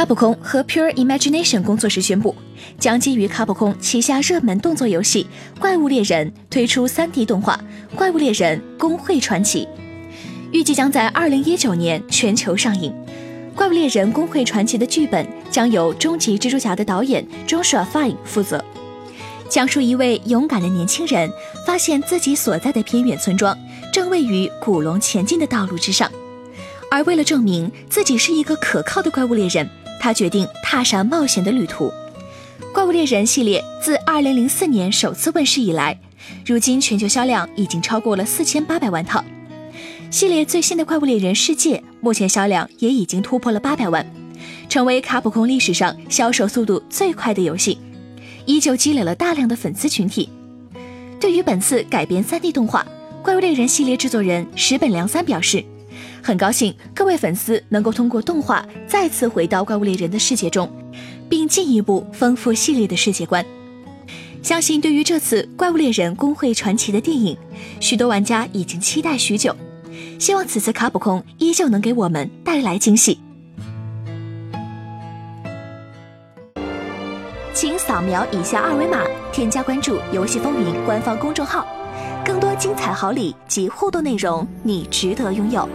卡普空和 Pure Imagination 工作室宣布，将基于卡普空旗下热门动作游戏《怪物猎人》推出 3D 动画《怪物猎人：工会传奇》，预计将在2019年全球上映。《怪物猎人：工会传奇》的剧本将由《终极蜘蛛侠》的导演 Joshua Fine 负责，讲述一位勇敢的年轻人发现自己所在的偏远村庄正位于古龙前进的道路之上，而为了证明自己是一个可靠的怪物猎人，他决定踏上冒险的旅途。《怪物猎人》系列自2004年首次问世以来，如今全球销量已经超过了4800万套。系列最新的《怪物猎人世界》目前销量也已经突破了800万，成为卡普空历史上销售速度最快的游戏，依旧积累了大量的粉丝群体。对于本次改编 3D 动画《怪物猎人》系列制作人石本良三表示，很高兴各位粉丝能够通过动画再次回到《怪物猎人》的世界中，并进一步丰富系列的世界观。相信对于这次《怪物猎人：工会传奇》的电影，许多玩家已经期待许久。希望此次卡普空依旧能给我们带来惊喜。请扫描以下二维码，添加关注“游戏风云”官方公众号，更多精彩好礼及互动内容，你值得拥有。